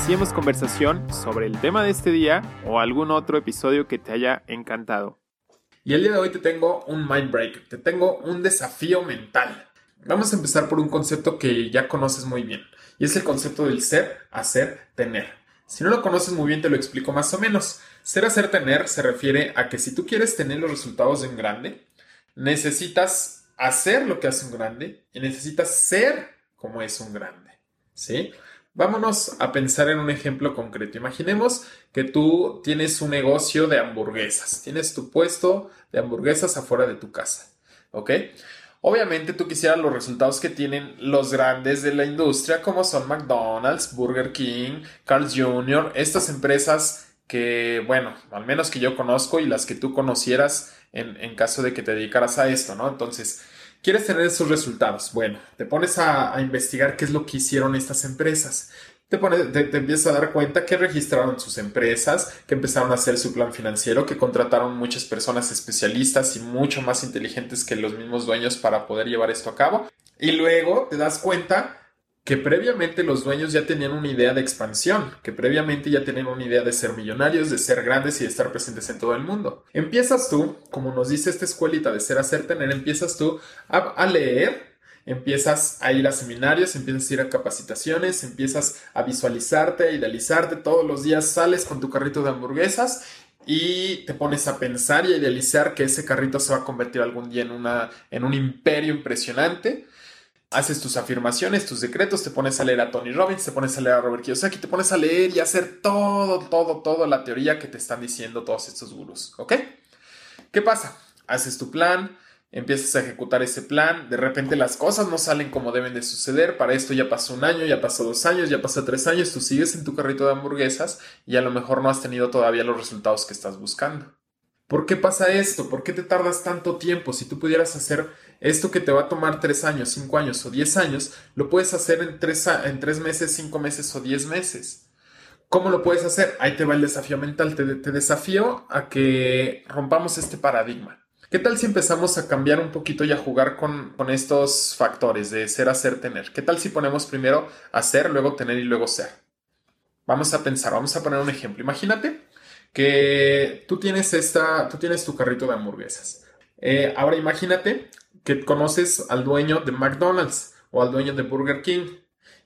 iniciemos conversación sobre el tema de este día o algún otro episodio que te haya encantado. Y el día de hoy te tengo un mind break, te tengo un desafío mental. Vamos a empezar por un concepto que ya conoces muy bien y es el concepto del ser, hacer, tener. Si no lo conoces muy bien te lo explico más o menos. Ser, hacer, tener se refiere a que si tú quieres tener los resultados de un grande, necesitas hacer lo que hace un grande y necesitas ser como es un grande. ¿Sí? Vámonos a pensar en un ejemplo concreto. Imaginemos que tú tienes un negocio de hamburguesas. Tienes tu puesto de hamburguesas afuera de tu casa. ¿Ok? Obviamente tú quisieras los resultados que tienen los grandes de la industria, como son McDonald's, Burger King, Carl's Jr., estas empresas que, bueno, al menos que yo conozco y las que tú conocieras en, en caso de que te dedicaras a esto, ¿no? Entonces, ¿Quieres tener esos resultados? Bueno, te pones a, investigar qué es lo que hicieron estas empresas. Te, te, empiezas a dar cuenta que registraron sus empresas, que empezaron a hacer su plan financiero, que contrataron muchas personas especialistas y mucho más inteligentes que los mismos dueños para poder llevar esto a cabo. Y luego te das cuenta que previamente los dueños ya tenían una idea de expansión, que previamente ya tenían una idea de ser millonarios, de ser grandes y de estar presentes en todo el mundo. Empiezas tú, como nos dice esta escuelita de ser, hacer, tener, empiezas tú a, leer, empiezas a ir a seminarios, empiezas a ir a capacitaciones, empiezas a visualizarte, a idealizarte, todos los días sales con tu carrito de hamburguesas y te pones a pensar y a idealizar que ese carrito se va a convertir algún día en, una, en un imperio impresionante haces tus afirmaciones, tus decretos, te pones a leer a Tony Robbins, te pones a leer a Robert Kiyosaki, te pones a leer y a hacer todo, todo, todo la teoría que te están diciendo todos estos gurús, ¿ok? ¿Qué pasa? Haces tu plan, empiezas a ejecutar ese plan, de repente las cosas no salen como deben de suceder, para esto ya pasó un año, ya pasó dos años, ya pasó tres años, tú sigues en tu carrito de hamburguesas y a lo mejor no has tenido todavía los resultados que estás buscando. ¿Por qué pasa esto? ¿Por qué te tardas tanto tiempo? Si tú pudieras hacer esto que te va a tomar tres años, cinco años o diez años, lo puedes hacer en tres, en tres meses, cinco meses o diez meses. ¿Cómo lo puedes hacer? Ahí te va el desafío mental. Te, te desafío a que rompamos este paradigma. ¿Qué tal si empezamos a cambiar un poquito y a jugar con, con estos factores de ser, hacer, tener? ¿Qué tal si ponemos primero hacer, luego tener y luego ser? Vamos a pensar, vamos a poner un ejemplo. Imagínate que tú tienes esta, tú tienes tu carrito de hamburguesas. Eh, ahora imagínate que conoces al dueño de McDonald's o al dueño de Burger King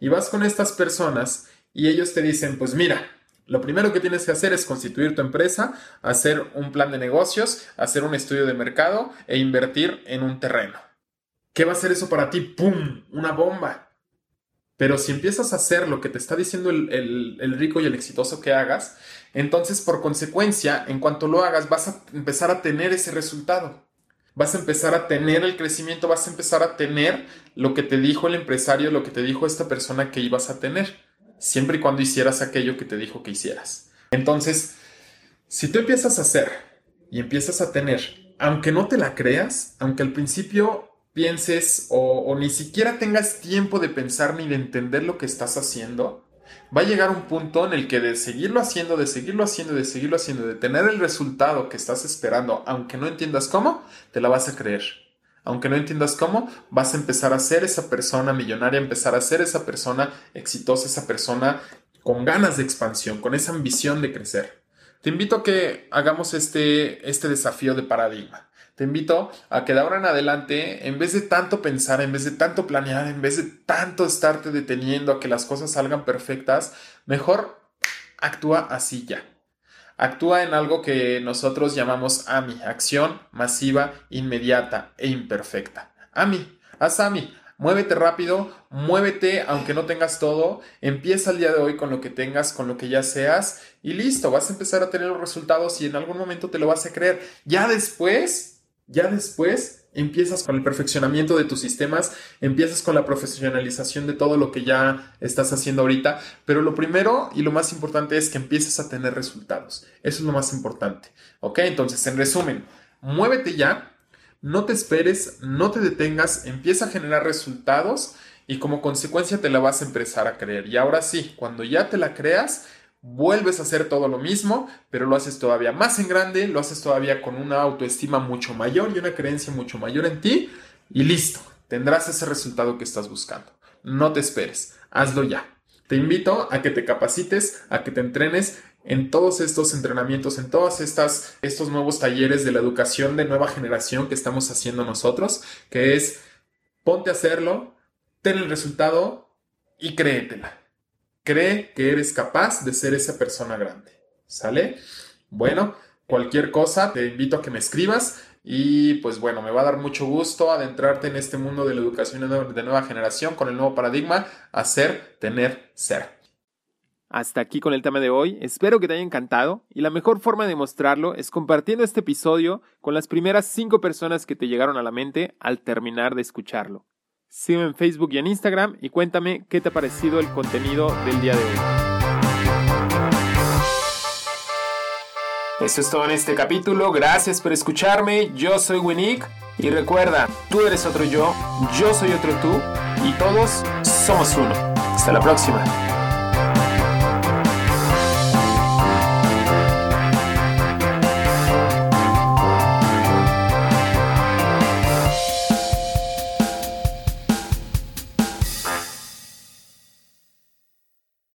y vas con estas personas y ellos te dicen, pues mira, lo primero que tienes que hacer es constituir tu empresa, hacer un plan de negocios, hacer un estudio de mercado e invertir en un terreno. ¿Qué va a ser eso para ti? ¡Pum! Una bomba. Pero si empiezas a hacer lo que te está diciendo el, el, rico y el exitoso que hagas, entonces por consecuencia, en cuanto lo hagas, vas a empezar a tener ese resultado. Vas a empezar a tener el crecimiento, vas a empezar a tener lo que te dijo el empresario, lo que te dijo esta persona que ibas a tener, siempre y cuando hicieras aquello que te dijo que hicieras. Entonces, si tú empiezas a hacer y empiezas a tener, aunque no te la creas, aunque al principio pienses o, ni siquiera tengas tiempo de pensar ni de entender lo que estás haciendo, va a llegar un punto en el que de seguirlo haciendo, de seguirlo haciendo, de seguirlo haciendo, de tener el resultado que estás esperando, aunque no entiendas cómo, te la vas a creer. Aunque no entiendas cómo, vas a empezar a ser esa persona millonaria, empezar a ser esa persona exitosa, esa persona con ganas de expansión, con esa ambición de crecer. Te invito a que hagamos este, este desafío de paradigma. Te invito a que de ahora en adelante, en vez de tanto pensar, en vez de tanto planear, en vez de tanto estarte deteniendo a que las cosas salgan perfectas, mejor actúa así ya. Actúa en algo que nosotros llamamos AMI, acción masiva, inmediata e imperfecta. AMI, haz AMI, muévete rápido, muévete aunque no tengas todo, empieza el día de hoy con lo que tengas, con lo que ya seas y listo, vas a empezar a tener los resultados y en algún momento te lo vas a creer. Ya después ya después empiezas con el perfeccionamiento de tus sistemas, empiezas con la profesionalización de todo lo que ya estás haciendo ahorita, pero lo primero y lo más importante es que empieces a tener resultados. Eso es lo más importante. ¿Ok? Entonces, en resumen, muévete ya, no te esperes, no te detengas, empieza a generar resultados y como consecuencia te la vas a empezar a creer. Y ahora sí, cuando ya te la creas, vuelves a hacer todo lo mismo, pero lo haces todavía más en grande, lo haces todavía con una autoestima mucho mayor y una creencia mucho mayor en ti y listo, tendrás ese resultado que estás buscando. No te esperes, hazlo ya. Te invito a que te capacites, a que te entrenes en todos estos entrenamientos, en todos estas, estos nuevos talleres de la educación de nueva generación que estamos haciendo nosotros, que es ponte a hacerlo, ten el resultado y créetela. Cree que eres capaz de ser esa persona grande. ¿Sale? Bueno, cualquier cosa, te invito a que me escribas y pues bueno, me va a dar mucho gusto adentrarte en este mundo de la educación de nueva generación con el nuevo paradigma, hacer, tener, ser. Hasta aquí con el tema de hoy, espero que te haya encantado y la mejor forma de mostrarlo es compartiendo este episodio con las primeras cinco personas que te llegaron a la mente al terminar de escucharlo. Sígueme en Facebook y en Instagram y cuéntame qué te ha parecido el contenido del día de hoy. Eso es todo en este capítulo. Gracias por escucharme. Yo soy Winnick. Y recuerda, tú eres otro yo, yo soy otro tú y todos somos uno. Hasta la próxima.